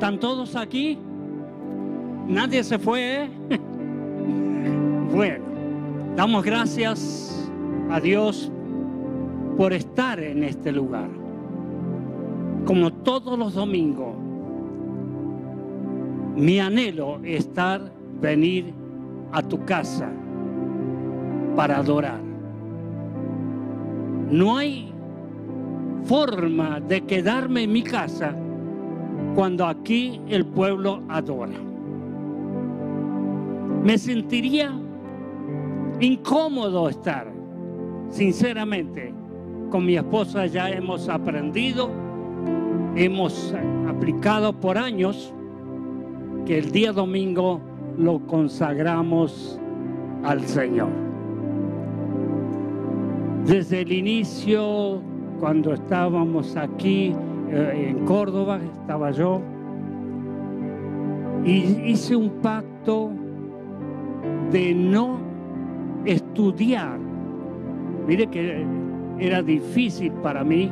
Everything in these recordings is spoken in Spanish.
¿Están todos aquí? Nadie se fue. ¿eh? bueno, damos gracias a Dios por estar en este lugar. Como todos los domingos, mi anhelo es estar, venir a tu casa para adorar. No hay forma de quedarme en mi casa cuando aquí el pueblo adora. Me sentiría incómodo estar, sinceramente. Con mi esposa ya hemos aprendido, hemos aplicado por años que el día domingo lo consagramos al Señor. Desde el inicio, cuando estábamos aquí en Córdoba, estaba yo, y hice un pacto de no estudiar. Mire que era difícil para mí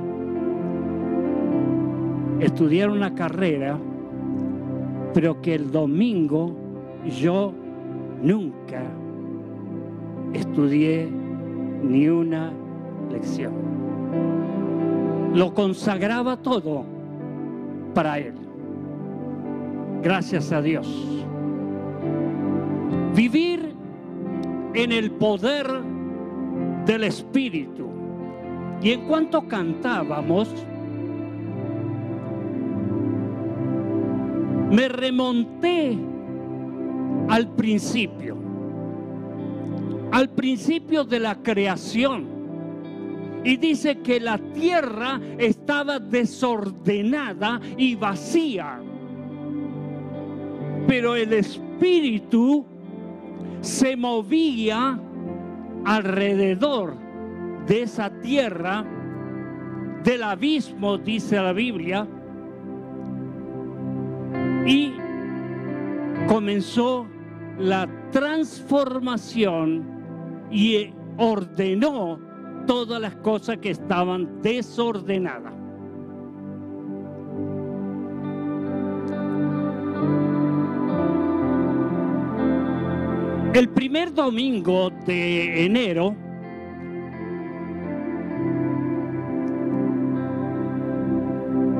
estudiar una carrera, pero que el domingo yo nunca estudié ni una lección. Lo consagraba todo para Él. Gracias a Dios. Vivir en el poder del Espíritu. Y en cuanto cantábamos, me remonté al principio, al principio de la creación. Y dice que la tierra estaba desordenada y vacía. Pero el Espíritu se movía alrededor de esa tierra, del abismo, dice la Biblia, y comenzó la transformación y ordenó todas las cosas que estaban desordenadas. El primer domingo de enero,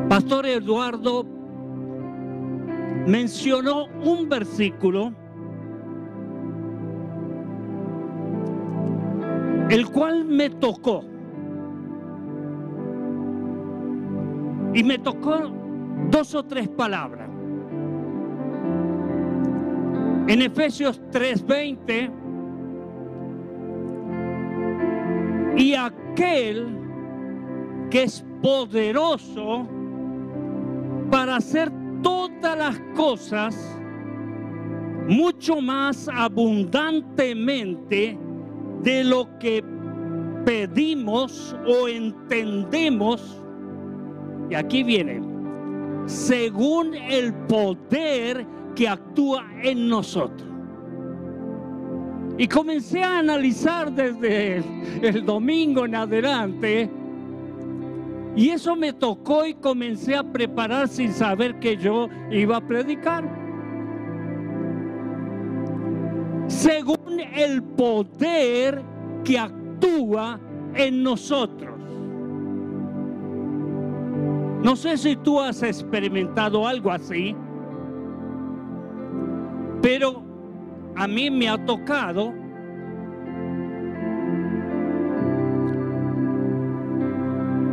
Pastor Eduardo mencionó un versículo el cual me tocó. Y me tocó dos o tres palabras. En Efesios 3:20, y aquel que es poderoso para hacer todas las cosas mucho más abundantemente de lo que pedimos o entendemos. Y aquí viene, según el poder que actúa en nosotros. Y comencé a analizar desde el, domingo en adelante. Y eso me tocó y comencé a preparar sin saber que yo iba a predicar. Según el poder que actúa en nosotros. No sé si tú has experimentado algo así pero a mí me ha tocado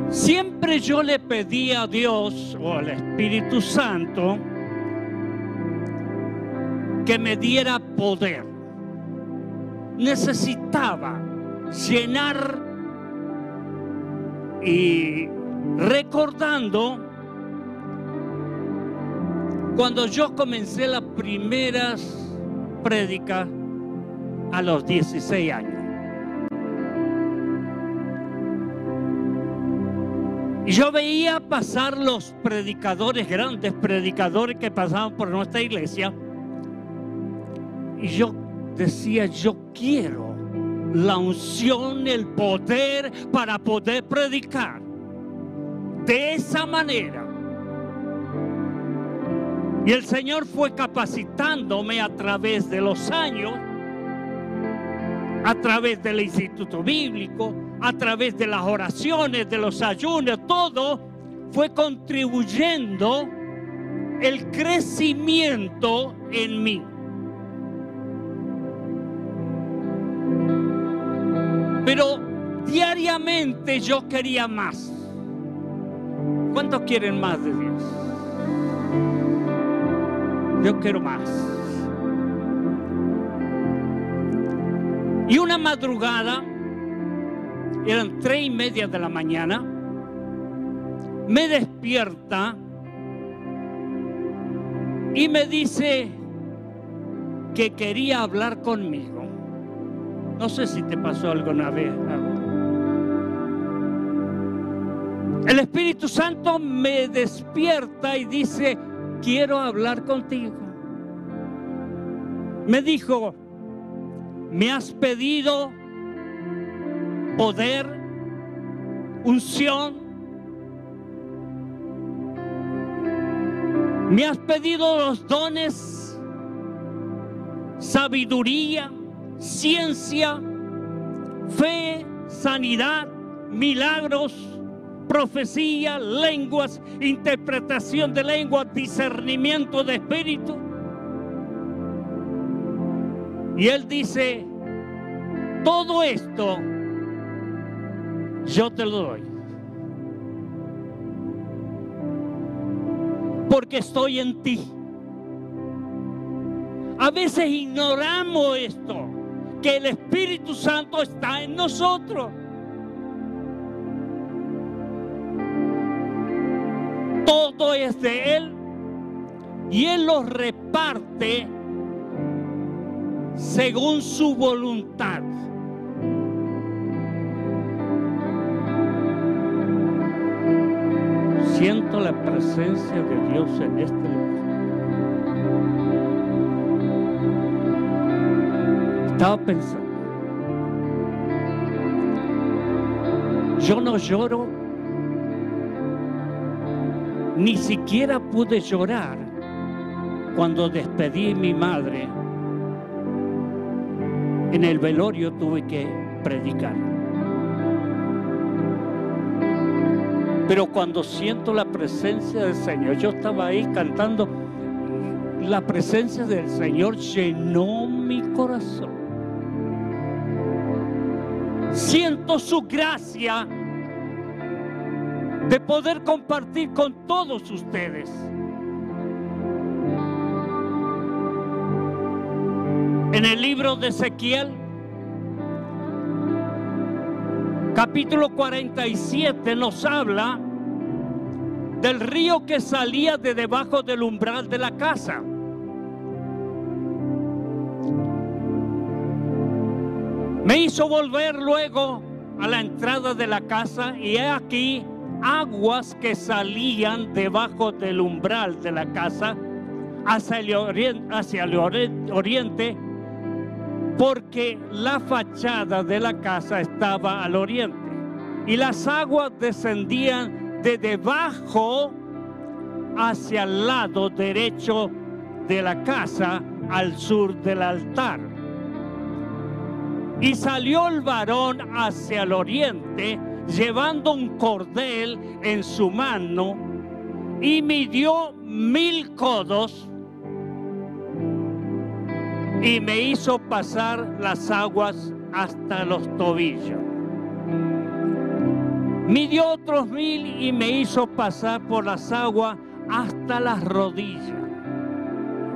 Siempre yo le pedí a Dios o al Espíritu Santo que me diera poder. Necesitaba llenar y recordando cuando yo comencé las primeras prédicas a los 16 años. Y yo veía pasar los predicadores, grandes predicadores que pasaban por nuestra iglesia. Y yo decía, yo quiero la unción, el poder para poder predicar. de esa manera. Y el Señor fue capacitándome a través de los años, a través del instituto bíblico, a través de las oraciones, de los ayunos, todo fue contribuyendo el crecimiento en mí. Pero diariamente yo quería más. ¿Cuántos quieren más de Dios? Yo quiero más. Y una madrugada, eran tres y media de la mañana, me despierta y me dice que quería hablar conmigo. No sé si te pasó alguna vez. El Espíritu Santo me despierta y dice, quiero hablar contigo. Me dijo, me has pedido poder, unción, Me has pedido los dones, sabiduría, ciencia, fe, sanidad, milagros, profecía, lenguas, interpretación de lenguas, discernimiento de espíritu. Y él dice, todo esto yo te lo doy. porque estoy en ti. A veces ignoramos esto, que el Espíritu Santo está en nosotros. Todo es de Él y Él lo reparte según su voluntad. Siento la presencia de Dios en este Estaba pensando, yo no lloro, ni siquiera pude llorar cuando despedí a mi madre. En el velorio tuve que predicar. Pero cuando siento la presencia del Señor, yo estaba ahí cantando, la presencia del Señor llenó mi corazón. Siento su gracia de poder compartir con todos ustedes. En el libro de Ezequiel, capítulo 47 nos habla del río que salía de debajo del umbral de la casa. Me hizo volver luego a la entrada de la casa y he aquí aguas que salían debajo del umbral de la casa hacia el, oriente, hacia el oriente porque la fachada de la casa estaba al oriente y las aguas descendían de debajo hacia el lado derecho de la casa al sur del altar. Y salió el varón hacia el oriente llevando un cordel en su mano y midió mil codos y me hizo pasar las aguas hasta los tobillos. Midió otros mil y me hizo pasar por las aguas hasta las rodillas.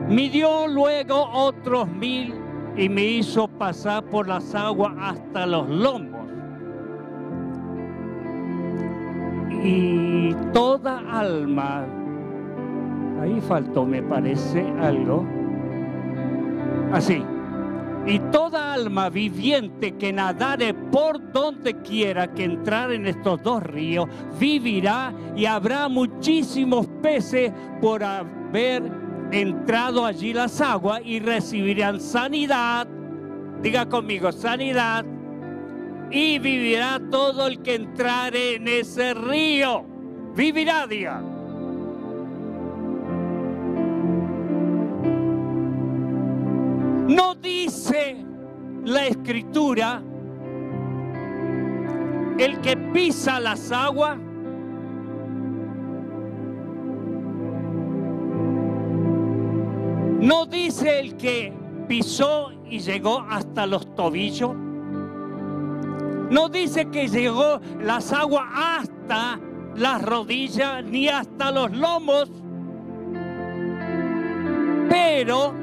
Midió luego otros mil y me hizo pasar por las aguas hasta los lomos. Y toda alma, ahí faltó me parece algo, Así. Y toda alma viviente que nadare por donde quiera que entrar en estos dos ríos, vivirá y habrá muchísimos peces por haber entrado allí las aguas y recibirán sanidad. Diga conmigo, sanidad. Y vivirá todo el que entrare en ese río. vivirá, día. No dice la escritura, el que pisa las aguas, no dice el que pisó y llegó hasta los tobillos. No dice que llegó las aguas hasta las rodillas ni hasta los lomos. Pero,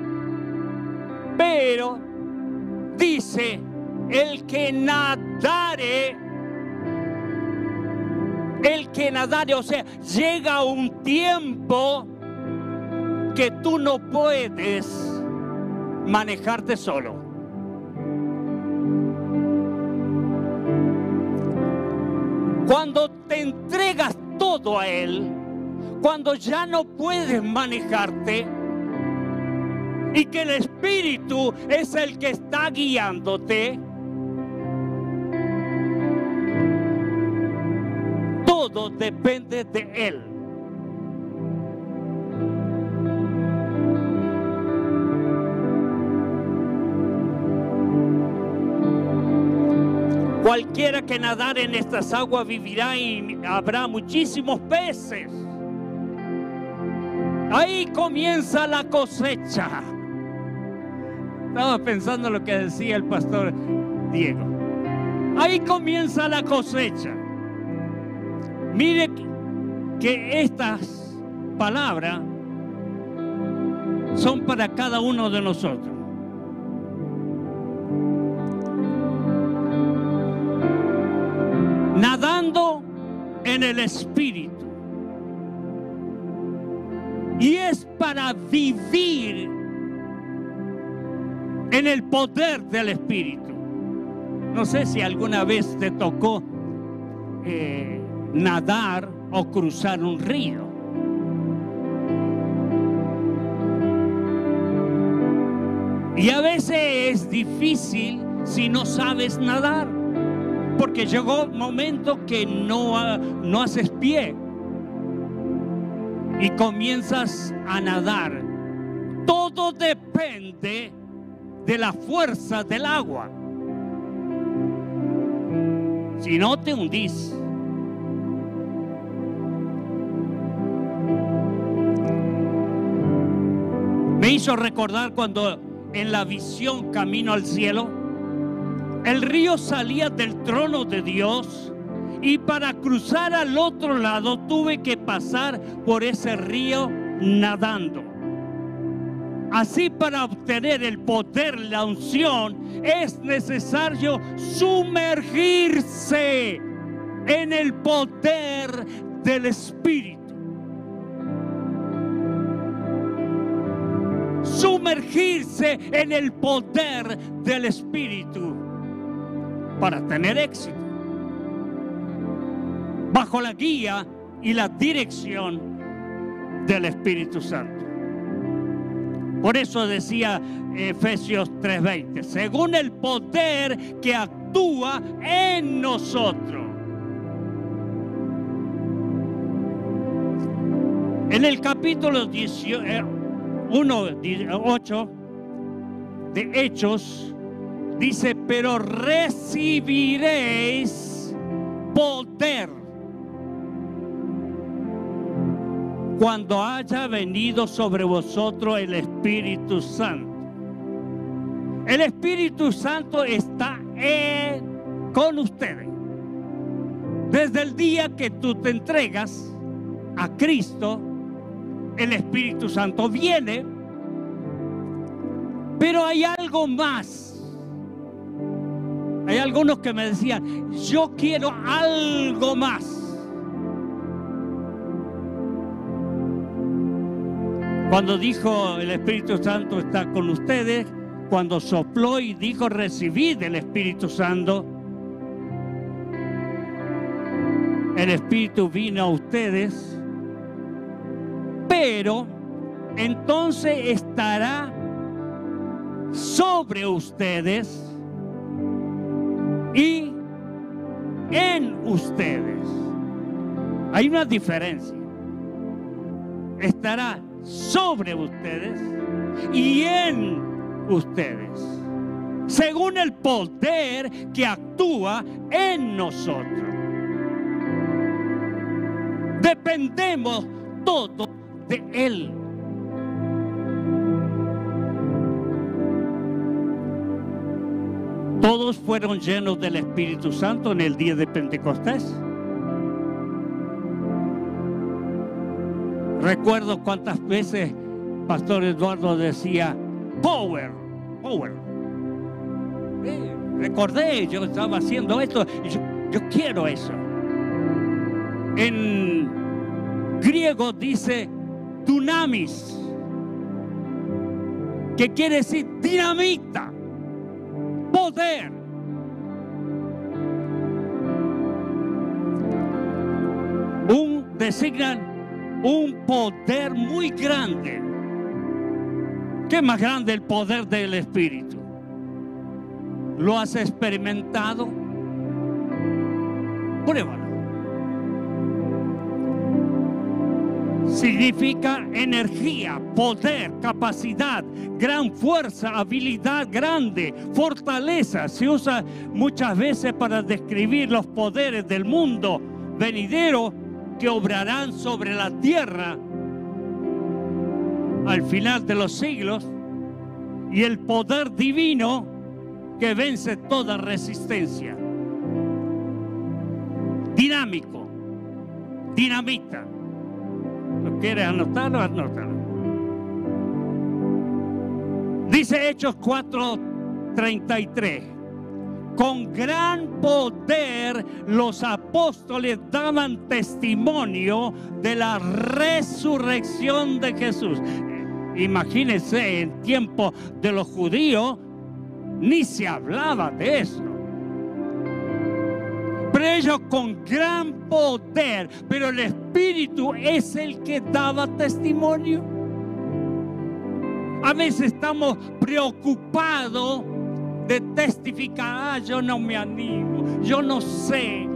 pero, dice, el que nadare, el que nadare, o sea, llega un tiempo que tú no puedes manejarte solo. Cuando te entregas todo a Él, cuando ya no puedes manejarte y que el Espíritu es el que está guiándote, todo depende de Él. Cualquiera que nadar en estas aguas vivirá y habrá muchísimos peces. Ahí comienza la cosecha. Estaba pensando lo que decía el pastor Diego. Ahí comienza la cosecha. Mire que estas palabras son para cada uno de nosotros. En el Espíritu. Y es para vivir en el poder del Espíritu. No sé si alguna vez te tocó eh, nadar o cruzar un río. Y a veces es difícil si no sabes nadar porque llegó momento que no, no haces pie y comienzas a nadar. Todo depende de la fuerza del agua. Si no te hundís. Me hizo recordar cuando en la visión camino al cielo, el río salía del trono de Dios y para cruzar al otro lado tuve que pasar por ese río nadando. Así para obtener el poder, la unción, es necesario sumergirse en el poder del Espíritu. Sumergirse en el poder del Espíritu para tener éxito. Bajo la guía y la dirección del Espíritu Santo. Por eso decía Efesios 3:20, según el poder que actúa en nosotros. En el capítulo 1, 8 eh, de Hechos, Dice, pero recibiréis poder cuando haya venido sobre vosotros el Espíritu Santo. El Espíritu Santo está con ustedes. Desde el día que tú te entregas a Cristo, el Espíritu Santo viene, pero hay algo más hay algunos que me decían, yo quiero algo más. Cuando dijo el Espíritu Santo está con ustedes, cuando sopló y dijo recibid el Espíritu Santo, el Espíritu vino a ustedes, pero entonces estará sobre ustedes y en ustedes. Hay una diferencia. Estará sobre ustedes y en ustedes, según el poder que actúa en nosotros. Dependemos todo de Él. Todos fueron llenos del Espíritu Santo en el día de Pentecostés. Recuerdo cuántas veces Pastor Eduardo decía, power, power. recordé, yo estaba haciendo esto yo, yo quiero eso. En griego dice dunamis, que quiere decir dinamita, Un designan un poder muy grande. ¿Qué más grande el poder del Espíritu? ¿Lo has experimentado? Pruébalo. Significa energía, poder, capacidad, gran fuerza, habilidad grande, fortaleza. Se usa muchas veces para describir los poderes del mundo venidero que obrarán sobre la tierra al final de los siglos y el poder divino que vence toda resistencia. Dinámico, dinamita. ¿Lo quieres anotarlo? Anótalo. Dice Hechos 4:33 con gran poder los apóstoles daban testimonio de la resurrección de Jesús. Imagínense, en tiempo de los judíos ni se hablaba de eso. Ellos con gran poder, pero el Espíritu es el que daba testimonio. A veces estamos preocupados de testificar, ah, yo no me animo, yo no sé.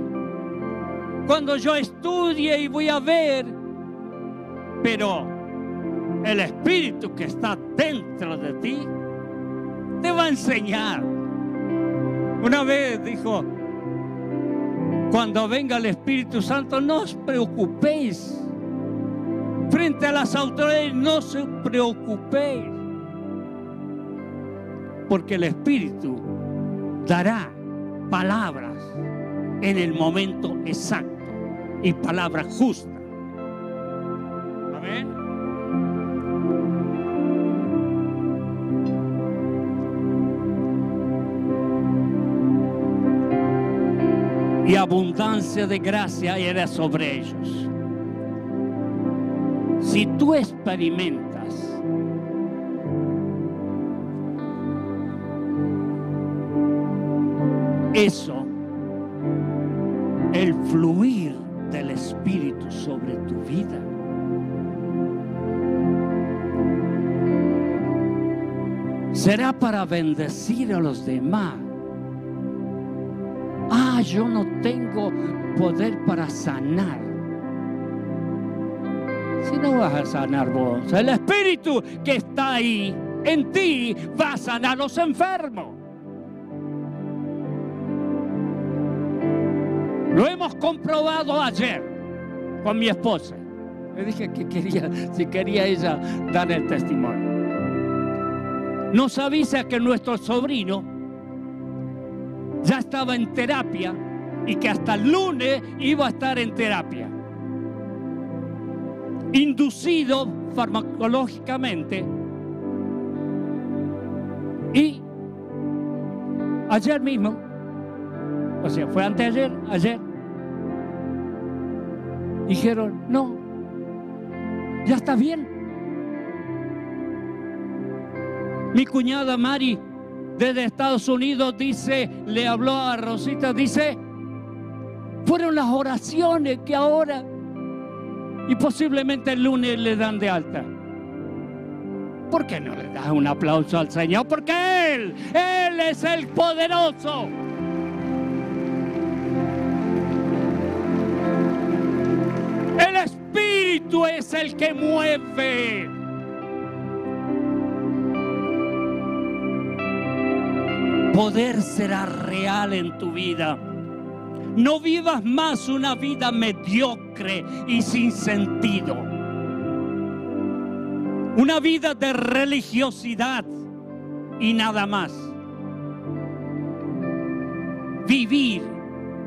Cuando yo estudie y voy a ver, pero el Espíritu que está dentro de ti te va a enseñar. Una vez dijo, cuando venga el Espíritu Santo, no os preocupéis. Frente a las autoridades, no se preocupéis porque el Espíritu dará palabras en el momento exacto y palabras justas. Amén. Y abundancia de gracia era sobre ellos. Si tú experimentas eso, el fluir del Espíritu sobre tu vida. Será para bendecir a los demás. Ah, yo no tengo poder para sanar. Si no vas a sanar vos, el Espíritu que está ahí en ti va a sanar a los enfermos. Lo hemos comprobado ayer con mi esposa. Le dije que quería, si quería ella dar el testimonio. Nos avisa que nuestro sobrino ya estaba en terapia y que hasta el lunes iba a estar en terapia. Inducido farmacológicamente. Y ayer mismo o sea, fue antes de ayer, ayer. Dijeron, no, ya está bien. Mi cuñada Mari desde Estados Unidos dice, le habló a Rosita, dice, fueron las oraciones que ahora y posiblemente el lunes le dan de alta. ¿Por qué no le das un aplauso al Señor? Porque Él, Él es el poderoso. es el que mueve. Poder será real en tu vida. No vivas más una vida mediocre y sin sentido. Una vida de religiosidad y nada más. Vivir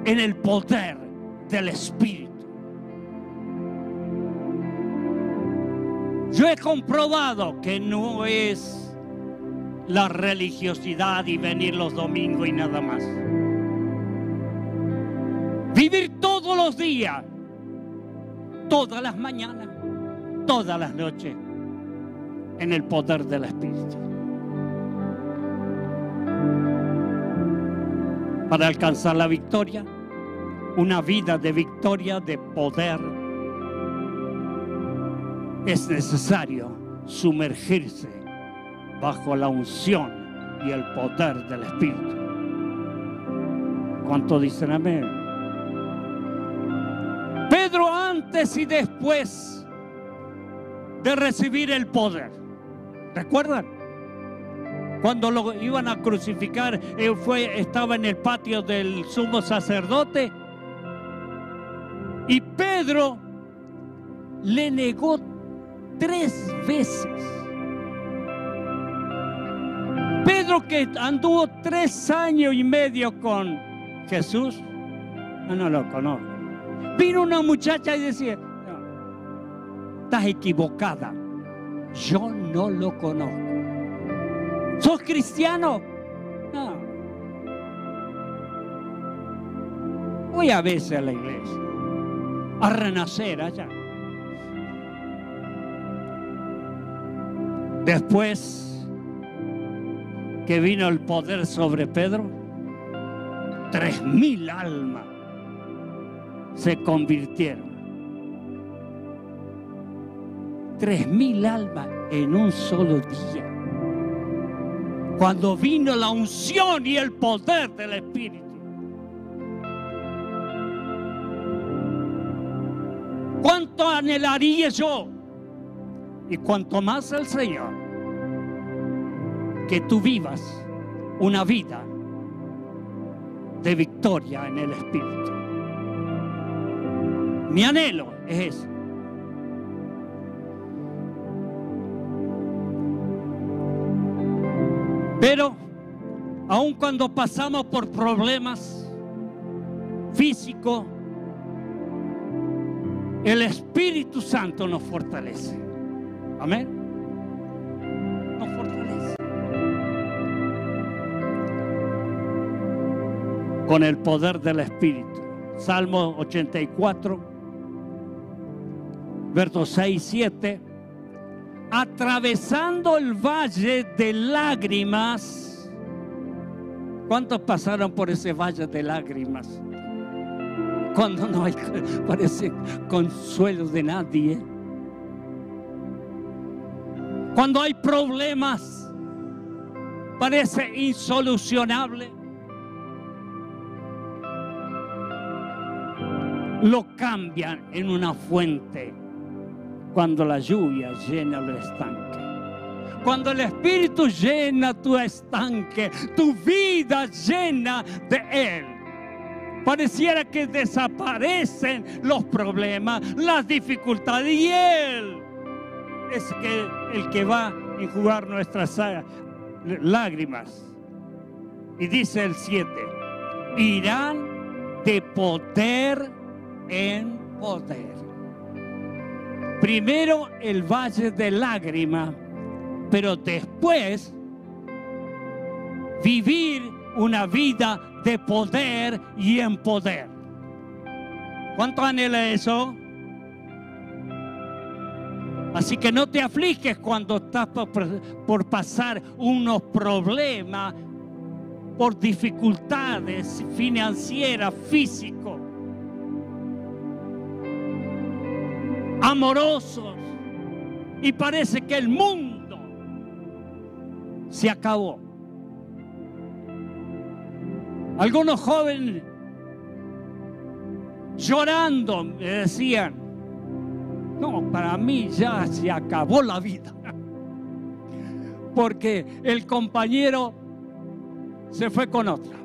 en el poder del Espíritu. Yo he comprobado que no es la religiosidad y venir los domingos y nada más. Vivir todos los días, todas las mañanas, todas las noches, en el poder del Espíritu. Para alcanzar la victoria, una vida de victoria, de poder, es necesario sumergirse bajo la unción y el poder del Espíritu. ¿Cuánto dicen amén? Pedro antes y después de recibir el poder. ¿Recuerdan? Cuando lo iban a crucificar, él fue, estaba en el patio del sumo sacerdote. Y Pedro le negó tres veces. Que anduvo tres años y medio con Jesús, no, no lo conozco. Vino una muchacha y decía, estás equivocada, yo no lo conozco. ¿Sos cristiano? No. Voy a veces a la iglesia, a renacer allá. Después que vino el poder sobre Pedro, tres mil almas se convirtieron. Tres mil almas en un solo día. Cuando vino la unción y el poder del Espíritu. ¿Cuánto anhelaría yo y cuanto más el Señor, que tú vivas una vida de victoria en el Espíritu. Mi anhelo es eso. Pero aun cuando pasamos por problemas físicos, el Espíritu Santo nos fortalece. Amén. Con el poder del Espíritu. Salmo 84, versos 6 y 7. Atravesando el valle de lágrimas. ¿Cuántos pasaron por ese valle de lágrimas? Cuando no hay, parece, consuelo de nadie cuando hay problemas, parece insolucionable. Lo cambian en una fuente cuando la lluvia llena el estanque. Cuando el Espíritu llena tu estanque, tu vida llena de Él. Pareciera que desaparecen los problemas, las dificultades y Él es que el que va a enjugar nuestras lágrimas. Y dice el 7, irán de poder en poder. Primero el valle de lágrimas, pero después vivir una vida de poder y en poder. ¿Cuánto anhela eso? Así que no te afliges cuando estás por, pasar unos problemas, por dificultades financieras, físicos, amorosos. Y parece que el mundo se acabó. Algunos jóvenes llorando me decían, No, para mí ya se acabó la vida. Porque el compañero se fue con otra.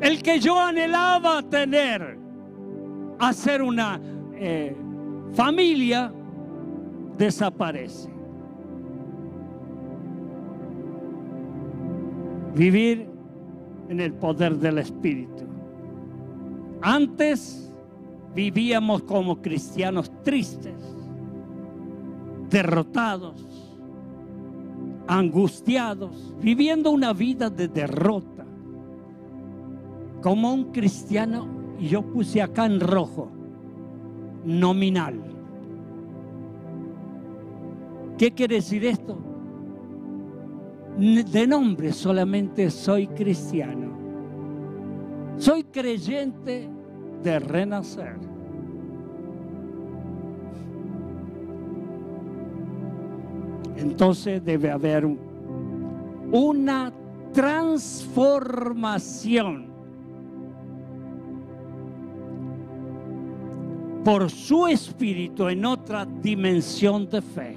El que yo anhelaba tener, hacer una familia, desaparece. Vivir en el poder del Espíritu. Antes vivíamos como cristianos tristes, derrotados, angustiados, viviendo una vida de derrota. Como un cristiano, yo puse acá en rojo, nominal. ¿Qué quiere decir esto? De nombre solamente soy cristiano. Soy creyente de renacer. Entonces debe haber una transformación por su espíritu en otra dimensión de fe.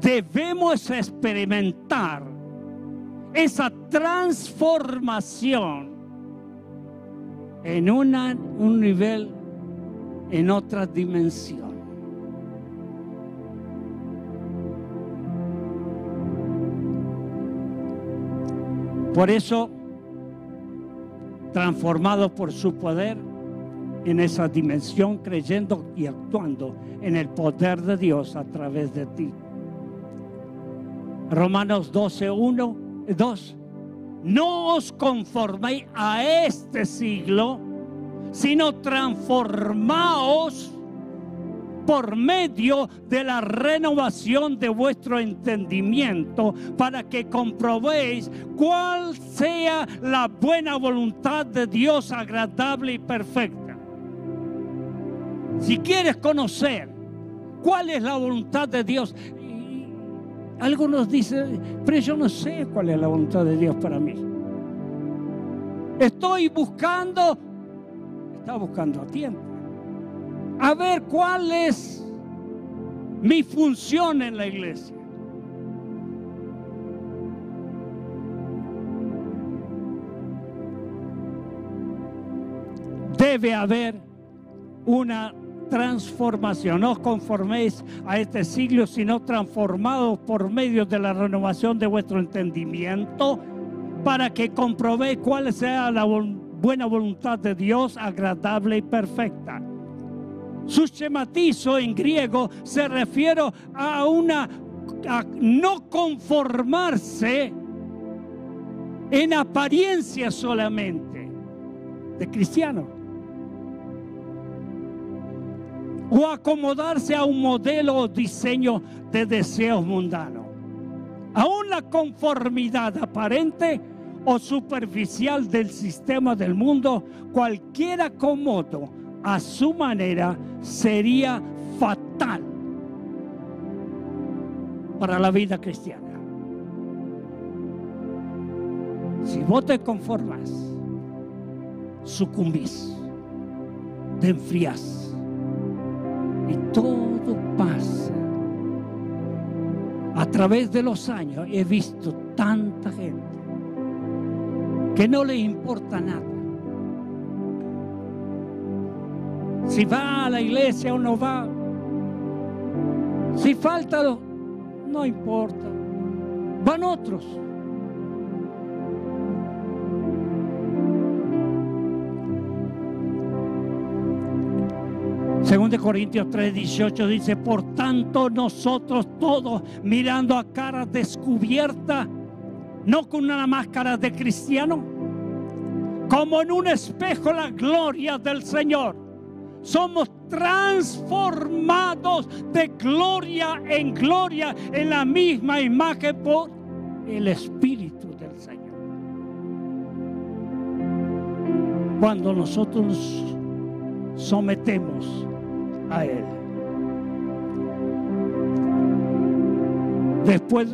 Debemos experimentar esa transformación en un nivel, en otra dimensión. Por eso, transformado por su poder en esa dimensión, creyendo y actuando en el poder de Dios a través de ti. Romanos 12, 1, 2 no os conforméis a este siglo, sino transformaos por medio de la renovación de vuestro entendimiento para que comprobéis cuál sea la buena voluntad de Dios agradable y perfecta. Si quieres conocer cuál es la voluntad de Dios, algunos dicen, pero yo no sé cuál es la voluntad de Dios para mí. Estoy buscando, está buscando a tiempo, a ver cuál es mi función en la iglesia. Debe haber una transformación. No os conforméis a este siglo, sino transformados por medio de la renovación de vuestro entendimiento, para que comprobéis cuál sea la buena voluntad de Dios, agradable y perfecta. Su schematizo en griego se refiere a una no conformarse en apariencia solamente de cristiano o acomodarse a un modelo o diseño de deseos mundanos. Aún la conformidad aparente o superficial del sistema del mundo, cualquier acomodo a su manera sería fatal para la vida cristiana. Si vos te conformas, sucumbís, te enfrías y todo pasa. A través de los años he visto tanta gente que no le importa nada. Si va a la iglesia o no va, si falta, no importa. Van otros. Según de Corintios 3, 18 dice, por tanto nosotros todos mirando a cara descubierta, no con una máscara de cristiano, como en un espejo la gloria del Señor. Somos transformados de gloria en gloria en la misma imagen por el Espíritu del Señor. Cuando nosotros nos sometemos a Él. Después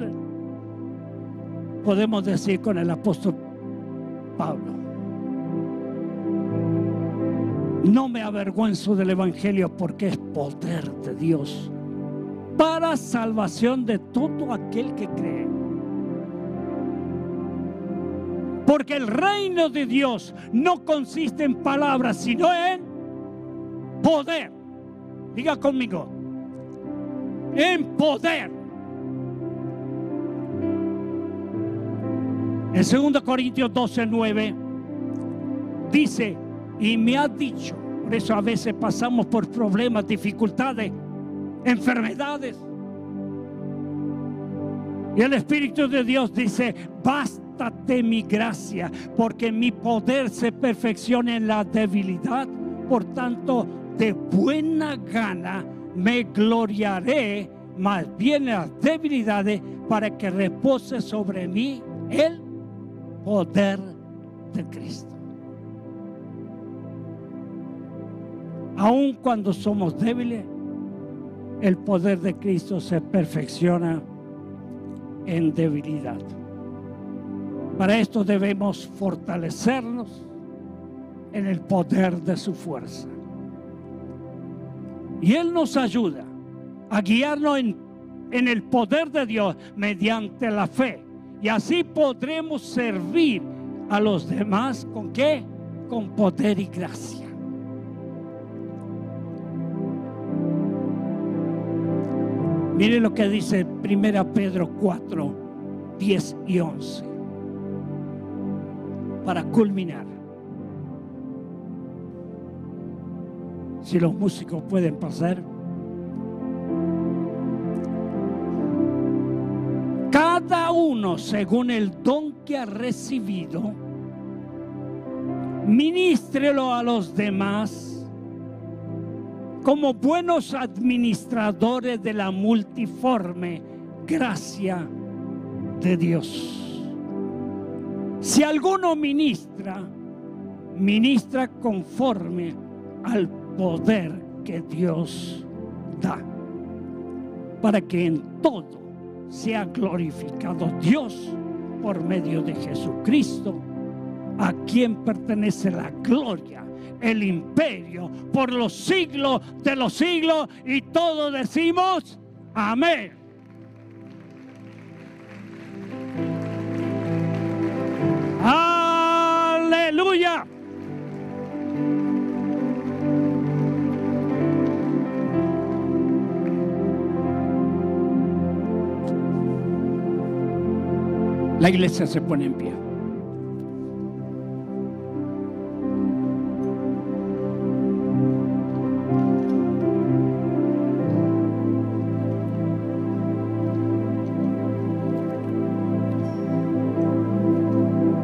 podemos decir con el apóstol Pablo, No me avergüenzo del Evangelio porque es poder de Dios para salvación de todo aquel que cree. Porque el reino de Dios no consiste en palabras, sino en poder. Diga conmigo, en poder. En 2 Corintios 12, 9 dice, y me ha dicho, por eso a veces pasamos por problemas, dificultades, enfermedades. Y el Espíritu de Dios dice, bástate mi gracia, porque mi poder se perfecciona en la debilidad. Por tanto, de buena gana me gloriaré más bien en las debilidades para que repose sobre mí el poder de Cristo. Aun cuando somos débiles, el poder de Cristo se perfecciona en debilidad. Para esto debemos fortalecernos en el poder de su fuerza. Y Él nos ayuda a guiarnos en, el poder de Dios mediante la fe. Y así podremos servir a los demás con qué? Con poder y gracia. Mire lo que dice 1 Pedro 4, 10 y 11. Para culminar. Si los músicos pueden pasar. Cada uno según el don que ha recibido, ministrelo a los demás como buenos administradores de la multiforme gracia de Dios. Si alguno ministra, ministra conforme al poder que Dios da, para que en todo sea glorificado Dios por medio de Jesucristo, a quien pertenece la gloria el imperio por los siglos de los siglos y todos decimos amén. Aleluya. La iglesia se pone en pie.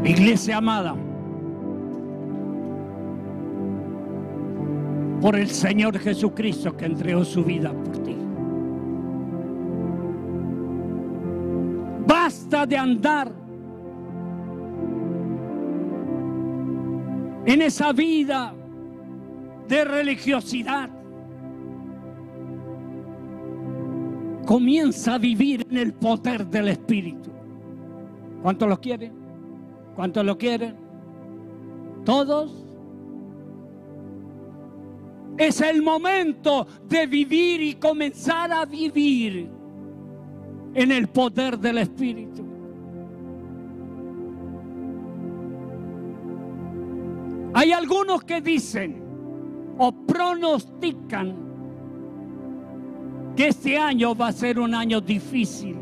Iglesia amada, por el Señor Jesucristo que entregó su vida por Basta de andar en esa vida de religiosidad. Comienza a vivir en el poder del Espíritu. ¿Cuántos lo quieren? ¿Cuántos lo quieren? ¿Todos? Es el momento de vivir y comenzar a vivir en el poder del Espíritu. Hay algunos que dicen o pronostican que este año va a ser un año difícil.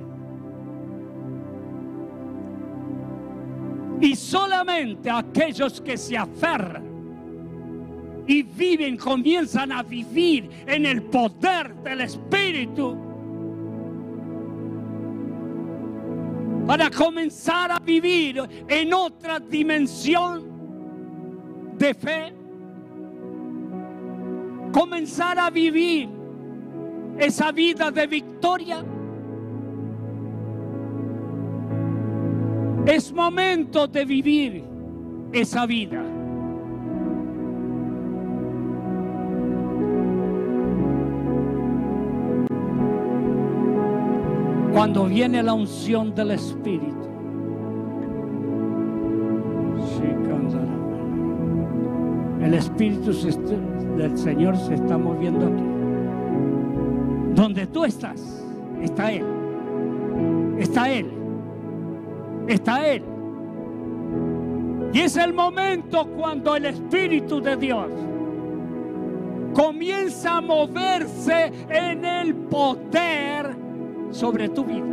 Y solamente aquellos que se aferran y viven, comienzan a vivir en el poder del Espíritu. Para comenzar a vivir en otra dimensión de fe. Comenzar a vivir esa vida de victoria Es momento de vivir esa vida. Cuando viene la unción del Espíritu. El Espíritu del Señor se está moviendo aquí. Donde tú estás, está Él. Está Él. Está Él. Y es el momento cuando el Espíritu de Dios comienza a moverse en el poder sobre tu vida.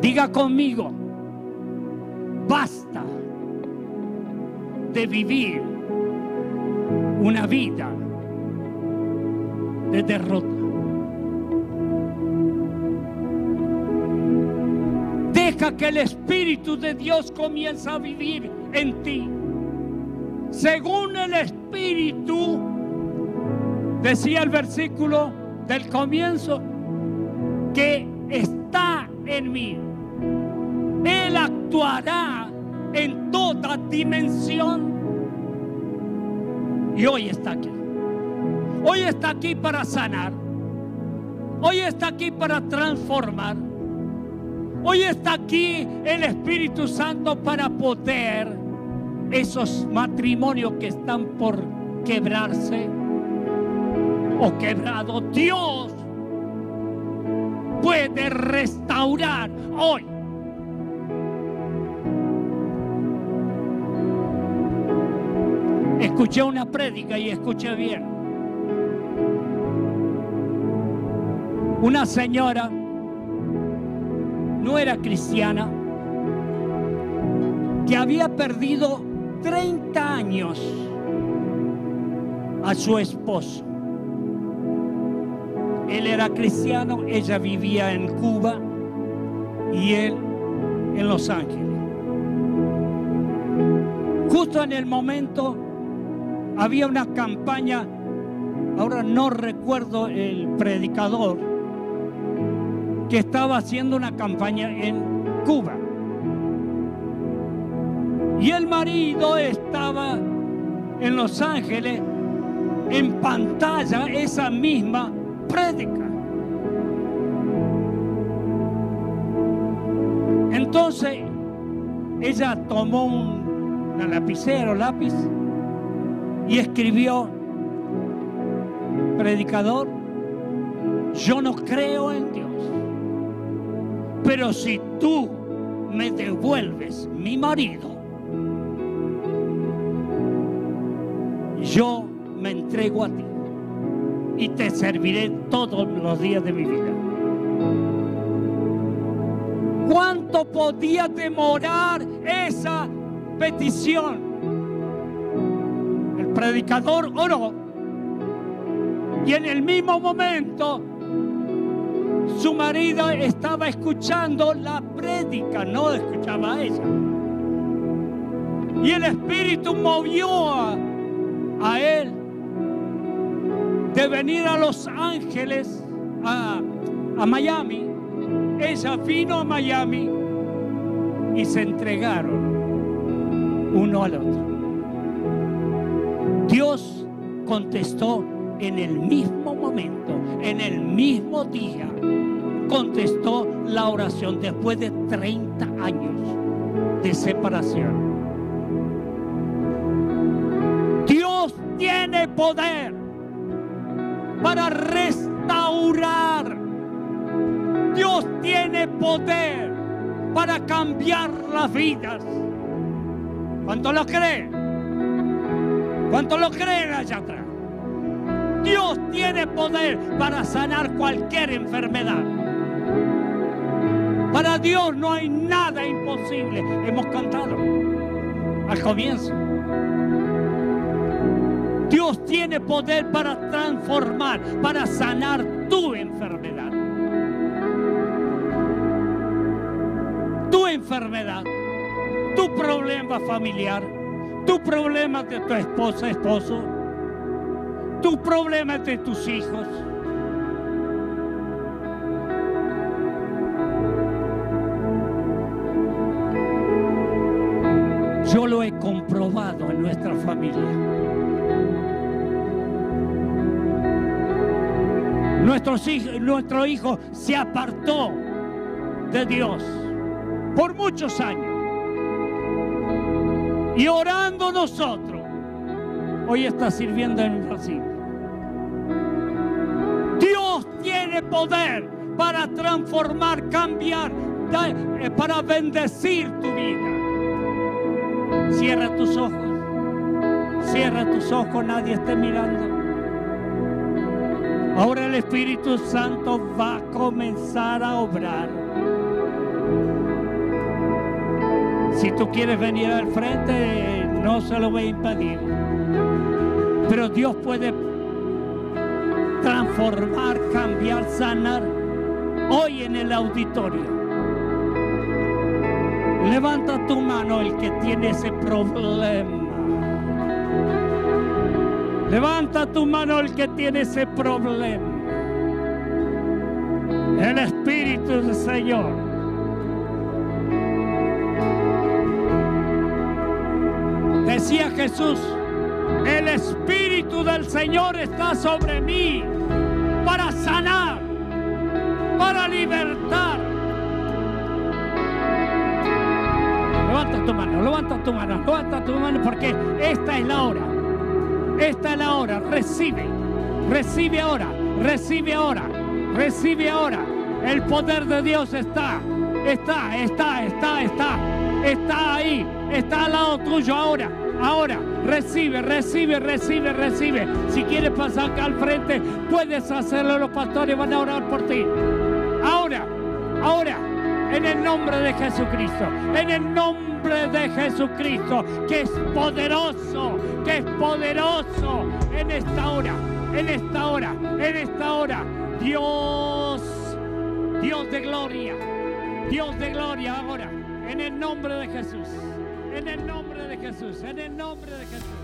Diga conmigo, basta de vivir una vida de derrota. Deja que el Espíritu de Dios comience a vivir en ti. Según el Espíritu, decía el versículo del comienzo, que está en mí. Él actuará en toda dimensión. Y hoy está aquí. Hoy está aquí para sanar. Hoy está aquí para transformar. Hoy está aquí el Espíritu Santo para poder esos matrimonios que están por quebrarse o quebrado. Dios puede restaurar hoy. Escuché una prédica y escuché bien. Una señora no era cristiana, que había perdido 30 años a su esposo. Él era cristiano, ella vivía en Cuba y él en Los Ángeles. Justo en el momento había una campaña, ahora no recuerdo el predicador, que estaba haciendo una campaña en Cuba. Y el marido estaba en Los Ángeles en pantalla esa misma prédica. Entonces ella tomó un, una lapicero, lápiz y escribió, predicador, yo no creo en Dios. Pero si tú me devuelves mi marido, yo me entrego a ti y te serviré todos los días de mi vida. ¿Cuánto podía demorar esa petición? El predicador oró y en el mismo momento su marido estaba escuchando la prédica, no escuchaba a ella. Y el Espíritu movió a, a él de venir a Los Ángeles, a, Miami. Ella vino a Miami y se entregaron uno al otro. Dios contestó en el mismo momento, en el mismo día, contestó la oración después de 30 años de separación. Tiene poder para restaurar. Dios tiene poder para cambiar las vidas. ¿Cuánto lo creen? ¿Cuánto lo creen allá atrás? Dios tiene poder para sanar cualquier enfermedad. Para Dios no hay nada imposible. Hemos cantado al comienzo. Dios tiene poder para transformar, para sanar tu enfermedad. Tu enfermedad, tu problema familiar, tu problema de tu esposa, esposo, tu problema de tus hijos. Yo lo he comprobado en nuestra familia. Nuestro hijo se apartó de Dios por muchos años. Y orando nosotros, hoy está sirviendo en Brasil. Dios tiene poder para transformar, cambiar, eh, para bendecir tu vida. Cierra tus ojos. Cierra tus ojos, nadie esté mirando. Ahora el Espíritu Santo va a comenzar a obrar. Si tú quieres venir al frente, no se lo voy a impedir. Pero Dios puede transformar, cambiar, sanar hoy en el auditorio. Levanta tu mano el que tiene ese problema. Levanta tu mano el que tiene ese problema. El Espíritu del Señor. Decía Jesús, el Espíritu del Señor está sobre mí para sanar, para libertar Levanta tu mano, levanta tu mano, levanta tu mano porque esta es la hora. Esta es la hora. Recibe, recibe ahora, recibe ahora, recibe ahora. El poder de Dios está, está, está, está, está, está ahí, está al lado tuyo ahora. Ahora, recibe, recibe, recibe, recibe. Si quieres pasar acá al frente, puedes hacerlo. Los pastores van a orar por ti. Ahora, ahora en el nombre de Jesucristo, en el nombre de Jesucristo, que es poderoso, que es poderoso en esta hora, en esta hora, en esta hora. Dios, Dios de gloria, Dios de gloria ahora, en el nombre de Jesús, en el nombre de Jesús, en el nombre de Jesús.